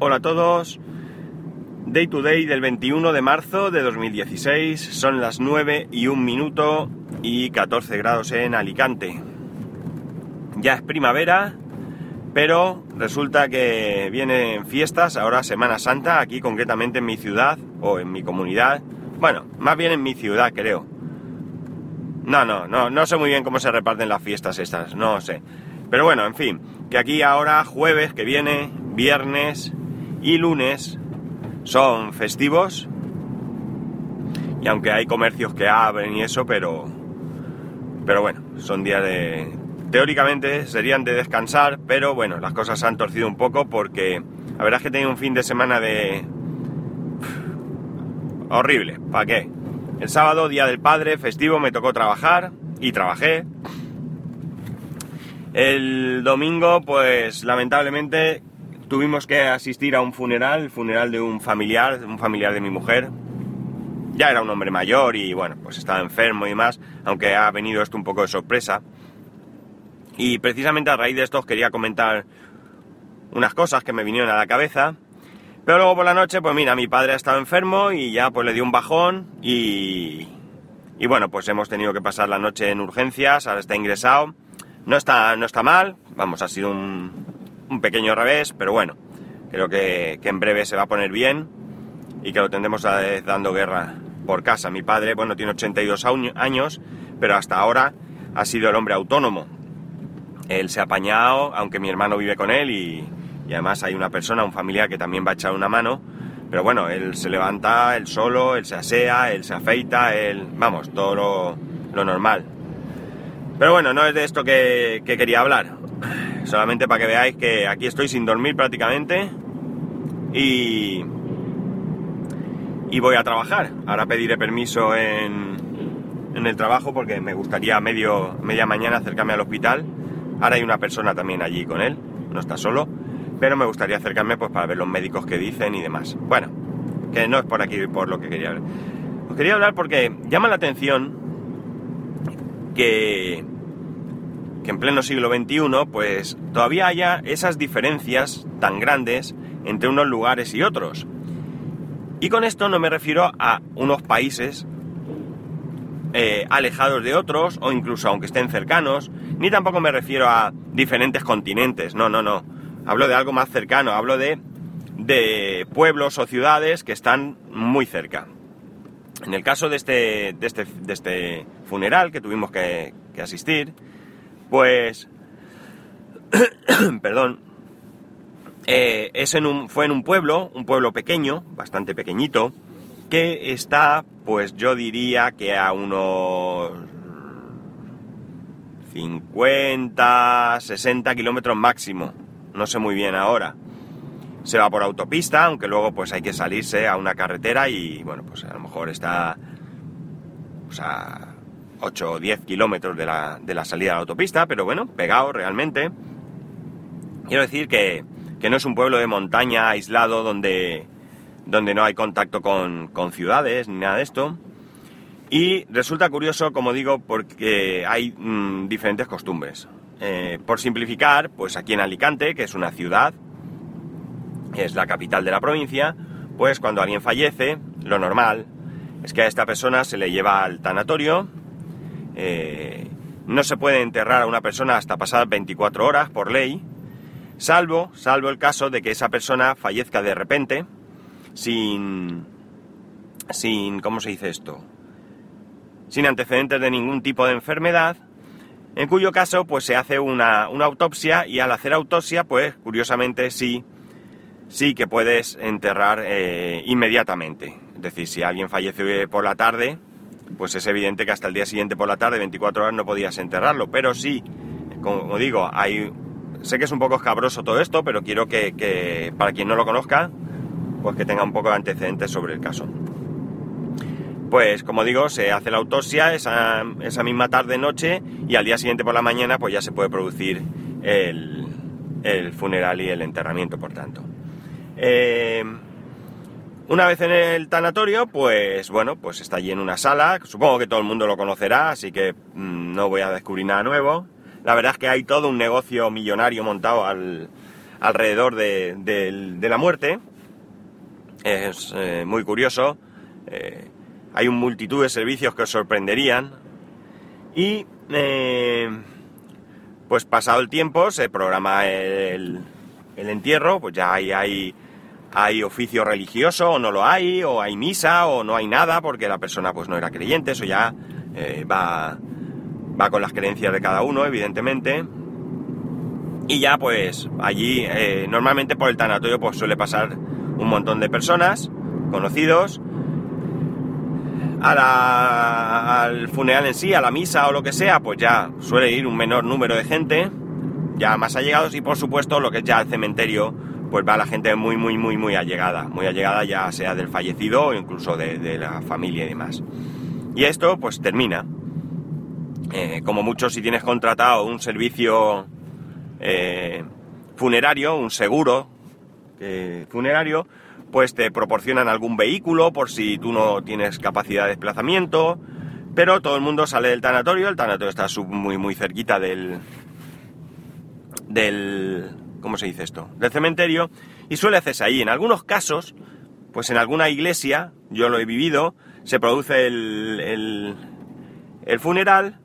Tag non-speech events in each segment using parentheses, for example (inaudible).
Hola a todos. Day to day del 21 de marzo de 2016. Son las 9 y 1 minuto y 14 grados en Alicante. Ya es primavera, pero resulta que vienen fiestas, ahora Semana Santa, aquí concretamente en mi ciudad o en mi comunidad. Bueno, más bien en mi ciudad, creo. No, no, no, no sé muy bien cómo se reparten las fiestas estas, no sé. Pero bueno, en fin, que aquí ahora jueves que viene, viernes y lunes son festivos. Y aunque hay comercios que abren y eso, pero pero bueno, son días de teóricamente serían de descansar, pero bueno, las cosas se han torcido un poco porque la verdad es que he tenido un fin de semana de horrible, ¿para qué? El sábado, día del padre, festivo, me tocó trabajar y trabajé. El domingo, pues lamentablemente tuvimos que asistir a un funeral, el funeral de un familiar, un familiar de mi mujer. Ya era un hombre mayor y bueno, pues estaba enfermo y más, aunque ha venido esto un poco de sorpresa. Y precisamente a raíz de esto os quería comentar unas cosas que me vinieron a la cabeza. Pero luego por la noche, pues mira, mi padre ha estado enfermo y ya pues le dio un bajón y, y bueno, pues hemos tenido que pasar la noche en urgencias, ahora está ingresado. No está, no está mal, vamos, ha sido un, un pequeño revés, pero bueno, creo que, en breve se va a poner bien y que lo tendremos dando guerra por casa. Mi padre, bueno, tiene 82 años, pero hasta ahora ha sido el hombre autónomo. Él se ha apañado, aunque mi hermano vive con él y, y además hay una persona, un familiar que también va a echar una mano. Pero bueno, él se levanta, él solo, él se asea, él se afeita, él... Vamos, todo lo normal. Pero bueno, no es de esto que, que, quería hablar. Solamente para que veáis que aquí estoy sin dormir prácticamente. Y... Y voy a trabajar. Ahora pediré permiso en, en el trabajo porque me gustaría medio, media mañana acercarme al hospital. Ahora hay una persona también allí con él, no está solo pero me gustaría acercarme pues para ver los médicos que dicen y demás. Bueno, que no es por aquí por lo que quería hablar. Os quería hablar porque llama la atención que, en pleno siglo XXI pues todavía haya esas diferencias tan grandes entre unos lugares y otros. Y con esto no me refiero a unos países eh, alejados de otros o incluso aunque estén cercanos, ni tampoco me refiero a diferentes continentes, no, no, no hablo de algo más cercano, hablo de, de pueblos o ciudades que están muy cerca. En el caso de este, de este, de este funeral que tuvimos que, asistir, pues, (coughs) perdón, eh, es en un, fue en un pueblo, un pueblo pequeño, bastante pequeñito, que está, pues yo diría que a unos 50, 60 kilómetros máximo no sé muy bien ahora. Se va por autopista, aunque luego pues hay que salirse a una carretera y bueno, pues a lo mejor está pues, a 8 o 10 kilómetros de la, de la salida a la autopista, pero bueno, pegado realmente. Quiero decir que, que no es un pueblo de montaña aislado donde, donde no hay contacto con, con ciudades ni nada de esto. Y resulta curioso, como digo, porque hay mmm, diferentes costumbres. Eh, por simplificar, pues aquí en Alicante, que es una ciudad, es la capital de la provincia, pues cuando alguien fallece, lo normal es que a esta persona se le lleva al tanatorio. Eh, no se puede enterrar a una persona hasta pasar 24 horas por ley, salvo, salvo el caso de que esa persona fallezca de repente, sin, sin, ¿cómo se dice esto? Sin antecedentes de ningún tipo de enfermedad en cuyo caso pues se hace una, una, autopsia y al hacer autopsia pues curiosamente sí, sí que puedes enterrar eh, inmediatamente. Es decir, si alguien fallece por la tarde, pues es evidente que hasta el día siguiente por la tarde, 24 horas, no podías enterrarlo. Pero sí, como digo, hay, sé que es un poco escabroso todo esto, pero quiero que, que para quien no lo conozca, pues que tenga un poco de antecedentes sobre el caso. Pues como digo, se hace la autopsia esa, esa misma tarde-noche y al día siguiente por la mañana pues ya se puede producir el, el funeral y el enterramiento, por tanto. Eh, una vez en el tanatorio, pues bueno, pues está allí en una sala, supongo que todo el mundo lo conocerá, así que mmm, no voy a descubrir nada nuevo. La verdad es que hay todo un negocio millonario montado al, alrededor de, la muerte. Es eh, muy curioso. Eh, hay una multitud de servicios que os sorprenderían. Y pues pasado el tiempo se programa el, el entierro, pues ya hay, hay, hay, oficio religioso o no lo hay, o hay misa o no hay nada porque la persona pues no era creyente, eso ya va, va con las creencias de cada uno, evidentemente. Y ya pues allí normalmente por el tanatorio pues suele pasar un montón de personas, conocidos, al funeral en sí, a la misa o lo que sea, pues ya suele ir un menor número de gente, ya más allegados y por supuesto lo que es ya el cementerio, pues va la gente muy, muy, muy, muy allegada, muy allegada ya sea del fallecido o incluso de, la familia y demás. Y esto pues termina. Eh, como mucho si tienes contratado un servicio eh, funerario, un seguro eh, funerario, pues te proporcionan algún vehículo por si tú no tienes capacidad de desplazamiento, pero todo el mundo sale del tanatorio, el tanatorio está muy muy cerquita del del ¿cómo se dice esto? del cementerio y suele hacerse ahí. En algunos casos, pues en alguna iglesia, yo lo he vivido, se produce el, el, funeral,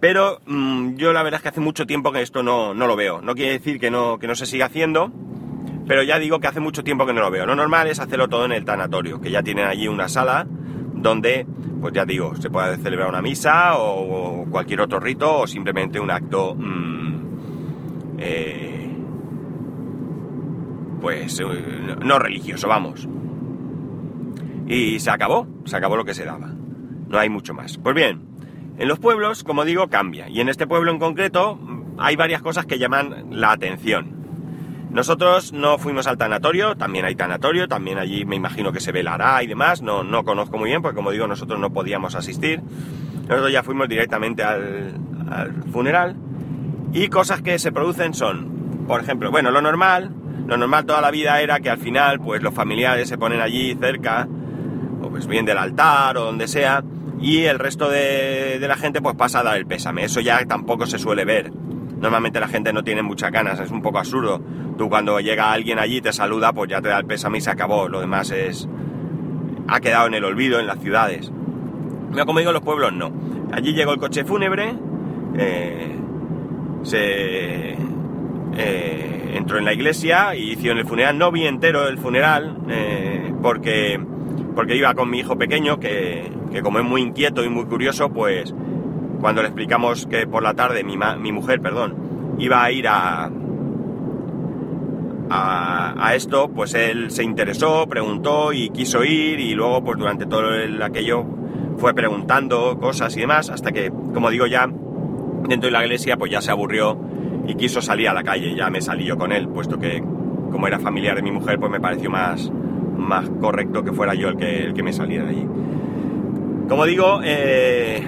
pero mm, yo la verdad es que hace mucho tiempo que esto no, no lo veo. No quiere decir que no, que no se siga haciendo, pero ya digo que hace mucho tiempo que no lo veo. Lo normal es hacerlo todo en el tanatorio, que ya tienen allí una sala donde, pues ya digo, se puede celebrar una misa o, cualquier otro rito o simplemente un acto, mm, eh, pues eh, no religioso, vamos. Y se acabó, se acabó lo que se daba. No hay mucho más. Pues bien, en los pueblos, como digo, cambia. Y en este pueblo en concreto hay varias cosas que llaman la atención. Nosotros no fuimos al tanatorio, también hay tanatorio, también allí me imagino que se velará y demás, no, no conozco muy bien porque como digo nosotros no podíamos asistir. Nosotros ya fuimos directamente al, funeral y cosas que se producen son, por ejemplo, bueno, lo normal, lo normal toda la vida era que al final pues los familiares se ponen allí cerca, o pues bien del altar o donde sea, y el resto de, la gente pues pasa a dar el pésame. Eso ya tampoco se suele ver. Normalmente la gente no tiene muchas ganas, es un poco absurdo. Tú cuando llega alguien allí te saluda, pues ya te da el pésame y se acabó. Lo demás es. ha quedado en el olvido en las ciudades. Pero como digo, los pueblos no. Allí llegó el coche fúnebre, eh, se eh, entró en la iglesia y hicieron el funeral. No vi entero el funeral eh, porque, porque iba con mi hijo pequeño, que, que como es muy inquieto y muy curioso, pues cuando le explicamos que por la tarde mi, mi mujer, perdón, iba a ir a, a, esto, pues él se interesó, preguntó y quiso ir y luego pues durante todo el, aquello fue preguntando cosas y demás hasta que, como digo ya, dentro de la iglesia pues ya se aburrió y quiso salir a la calle, ya me salí yo con él, puesto que como era familiar de mi mujer pues me pareció más, más correcto que fuera yo el que, el que me saliera de allí. Como digo, eh,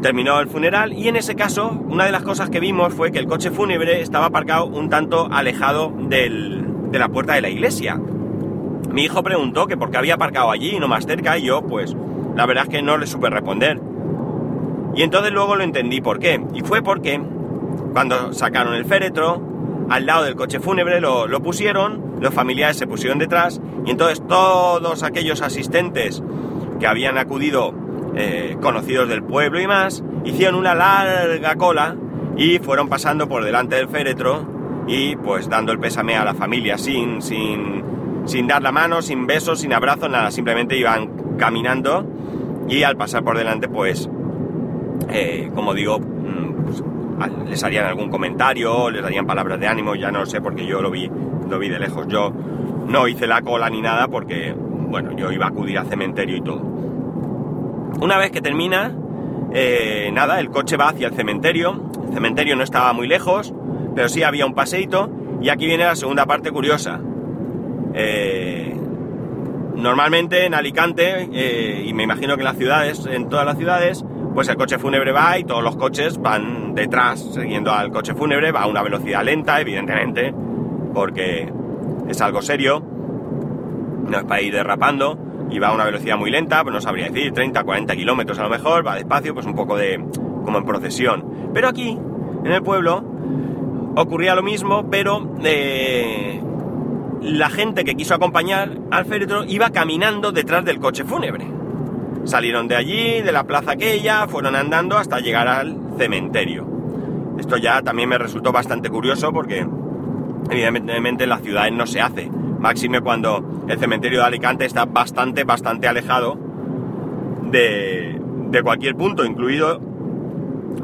terminó el funeral y en ese caso una de las cosas que vimos fue que el coche fúnebre estaba aparcado un tanto alejado del, de la puerta de la iglesia. Mi hijo preguntó que por qué había aparcado allí y no más cerca y yo pues la verdad es que no le supe responder. Y entonces luego lo entendí por qué. Y fue porque cuando sacaron el féretro, al lado del coche fúnebre lo, pusieron, los familiares se pusieron detrás y entonces todos aquellos asistentes que habían acudido eh, conocidos del pueblo y más, hicieron una larga cola y fueron pasando por delante del féretro y pues dando el pésame a la familia sin, sin, sin dar la mano, sin besos, sin abrazos, nada, simplemente iban caminando y al pasar por delante pues, eh, como digo, les harían algún comentario, les darían palabras de ánimo, ya no sé porque yo lo vi, lo vi de lejos, yo no hice la cola ni nada porque, bueno, yo iba a acudir al cementerio y todo. Una vez que termina, eh, nada, el coche va hacia el cementerio, el cementerio no estaba muy lejos, pero sí había un paseito y aquí viene la segunda parte curiosa. Eh, normalmente en Alicante, eh, y me imagino que en las ciudades, en todas las ciudades, pues el coche fúnebre va y todos los coches van detrás, siguiendo al coche fúnebre, va a una velocidad lenta, evidentemente, porque es algo serio, no es para ir derrapando, y va a una velocidad muy lenta, pues no sabría decir, 30, 40 kilómetros a lo mejor, va despacio, pues un poco de como en procesión. Pero aquí, en el pueblo, ocurría lo mismo, pero eh, la gente que quiso acompañar al féretro iba caminando detrás del coche fúnebre. Salieron de allí, de la plaza aquella, fueron andando hasta llegar al cementerio. Esto ya también me resultó bastante curioso porque evidentemente en las ciudades no se hace. Máxime cuando el cementerio de Alicante está bastante, bastante alejado de, de cualquier punto, incluido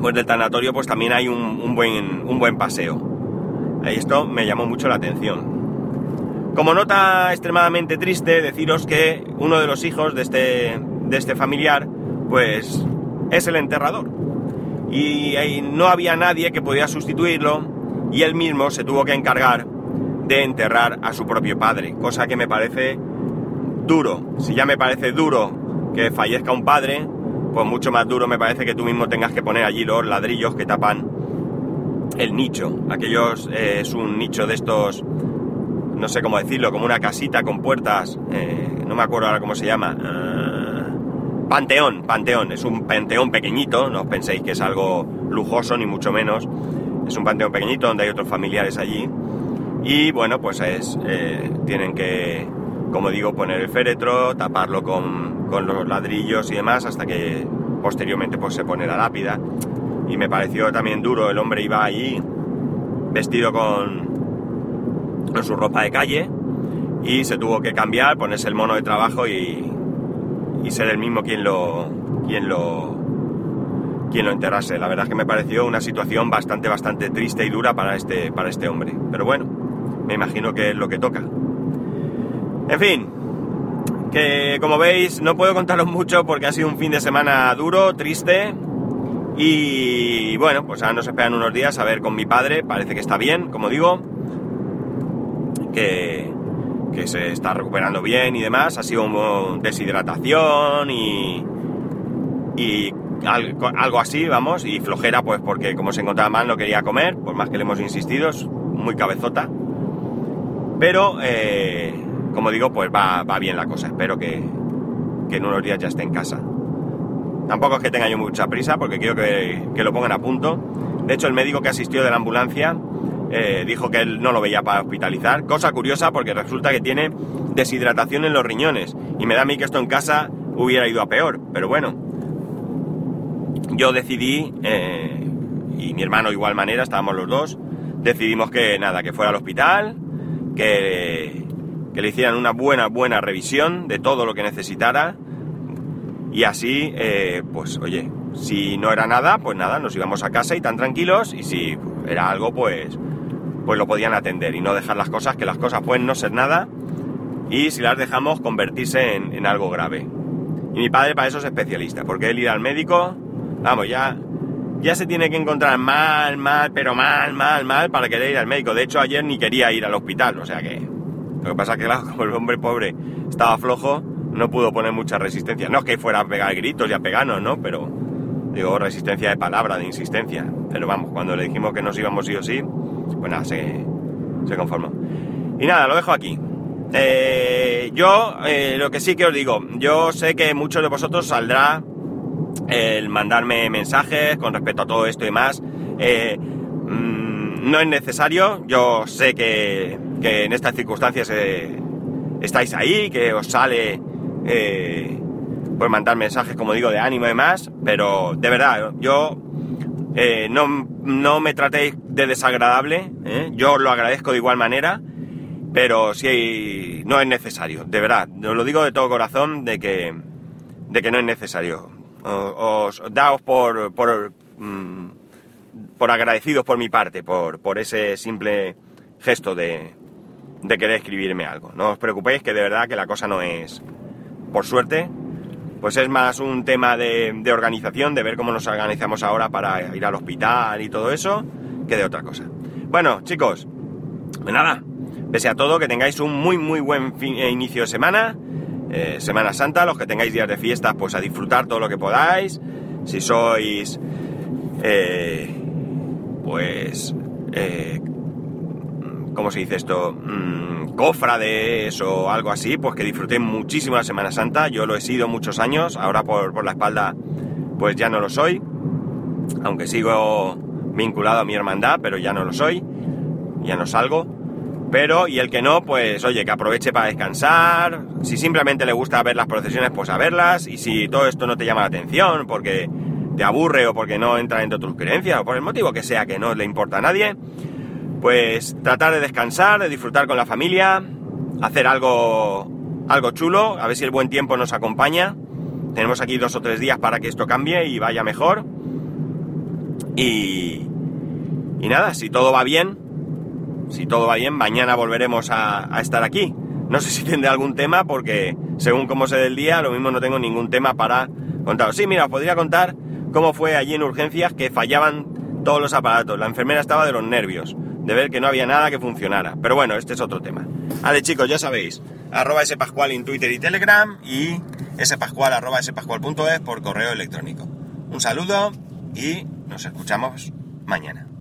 pues del tanatorio, pues también hay un, un, buen, un buen paseo. Esto me llamó mucho la atención. Como nota extremadamente triste, deciros que uno de los hijos de este, de este familiar, pues es el enterrador. Y, no había nadie que pudiera sustituirlo y él mismo se tuvo que encargar de enterrar a su propio padre, cosa que me parece duro. Si ya me parece duro que fallezca un padre, pues mucho más duro me parece que tú mismo tengas que poner allí los ladrillos que tapan el nicho. Aquellos eh, es un nicho de estos, no sé cómo decirlo, como una casita con puertas, eh, no me acuerdo ahora cómo se llama. Panteón, panteón, es un panteón pequeñito, no os penséis que es algo lujoso ni mucho menos. Es un panteón pequeñito donde hay otros familiares allí. Y bueno, pues es, eh, tienen que, como digo, poner el féretro, taparlo con, con los ladrillos y demás hasta que posteriormente pues se pone la lápida y me pareció también duro. El hombre iba allí vestido con, con su ropa de calle y se tuvo que cambiar, ponerse el mono de trabajo y, y ser el mismo quien lo, quien lo, quien lo enterrase. La verdad es que me pareció una situación bastante, bastante triste y dura para este, para este hombre. Pero bueno, me imagino que es lo que toca. En fin, que como veis no puedo contaros mucho porque ha sido un fin de semana duro, triste, y bueno, pues ahora nos esperan unos días a ver con mi padre, parece que está bien, como digo, que, que se está recuperando bien y demás, ha sido una deshidratación y, y algo, algo, así, vamos, y flojera pues porque como se encontraba mal no quería comer, por más que le hemos insistido, es muy cabezota, pero eh, como digo, pues va, va, bien la cosa, espero que, que en unos días ya esté en casa. Tampoco es que tenga yo mucha prisa porque quiero que, que lo pongan a punto. De hecho, el médico que asistió de la ambulancia eh, dijo que él no lo veía para hospitalizar. Cosa curiosa porque resulta que tiene deshidratación en los riñones. Y me da a mí que esto en casa hubiera ido a peor. Pero bueno, yo decidí, eh, y mi hermano igual manera, estábamos los dos, decidimos que nada, que fuera al hospital, que, que le hicieran una buena, buena revisión de todo lo que necesitara y así, eh, pues oye, si no era nada, pues nada, nos íbamos a casa y tan tranquilos, y si era algo, pues, pues lo podían atender y no dejar las cosas, que las cosas pueden no ser nada, y si las dejamos, convertirse en, algo grave. Y mi padre para eso es especialista, porque él ir al médico, vamos, ya, ya se tiene que encontrar mal, mal, pero mal, mal, mal para querer ir al médico. De hecho, ayer ni quería ir al hospital, o sea que... Lo que pasa es que, claro, (laughs) como el hombre pobre estaba flojo, no pudo poner mucha resistencia. No es que fuera a pegar gritos y a pegarnos, ¿no? Pero digo, resistencia de palabra, de insistencia. Pero vamos, cuando le dijimos que nos íbamos sí o sí, pues nada, se, se conformó. Y nada, lo dejo aquí. Eh, yo, eh, lo que sí que os digo, yo sé que muchos de vosotros saldrá el mandarme mensajes con respecto a todo esto y más. Eh, mmm, no es necesario, yo sé que, que en estas circunstancias estáis ahí, que os sale pues mandar mensajes, como digo, de ánimo y demás, pero de verdad, yo eh, no, no, me tratéis de desagradable, ¿eh? yo lo agradezco de igual manera, pero si no es necesario, de verdad, os lo digo de todo corazón, de que, de que no es necesario. Os, os daos por, por, mm, por agradecidos por mi parte, por, por ese simple gesto de, de querer escribirme algo. No os preocupéis que de verdad que la cosa no es, por suerte, pues es más un tema de, organización, de ver cómo nos organizamos ahora para ir al hospital y todo eso, que de otra cosa. Bueno, chicos, pues nada, pese a todo, que tengáis un muy, muy buen eh, inicio de semana, eh, Semana Santa, los que tengáis días de fiesta, pues a disfrutar todo lo que podáis. Si sois, eh, pues, ¿cómo se dice esto? Mmm, cofrades o algo así, pues que disfruté muchísimo la Semana Santa. Yo lo he sido muchos años, ahora por, por la espalda pues ya no lo soy. Aunque sigo vinculado a mi hermandad, pero ya no lo soy, ya no salgo. Pero, y el que no, pues oye, que aproveche para descansar. Si simplemente le gusta ver las procesiones, pues a verlas. Y si todo esto no te llama la atención, porque te aburre o porque no entra dentro de tus creencias, o por el motivo que sea que no le importa a nadie, pues tratar de descansar, de disfrutar con la familia, hacer algo, algo chulo, a ver si el buen tiempo nos acompaña. Tenemos aquí dos o tres días para que esto cambie y vaya mejor. Y, nada, si todo va bien, si todo va bien, mañana volveremos a, a estar aquí. No sé si tendré algún tema porque según cómo se dé el día, lo mismo no tengo ningún tema para contaros. Sí, mira, os podría contar cómo fue allí en urgencias que fallaban todos los aparatos. La enfermera estaba de los nervios, de ver que no había nada que funcionara. Pero bueno, este es otro tema. Vale, chicos, ya sabéis, arroba spascual en Twitter y Telegram y spascual arroba spascual.es por correo electrónico. Un saludo y nos escuchamos mañana.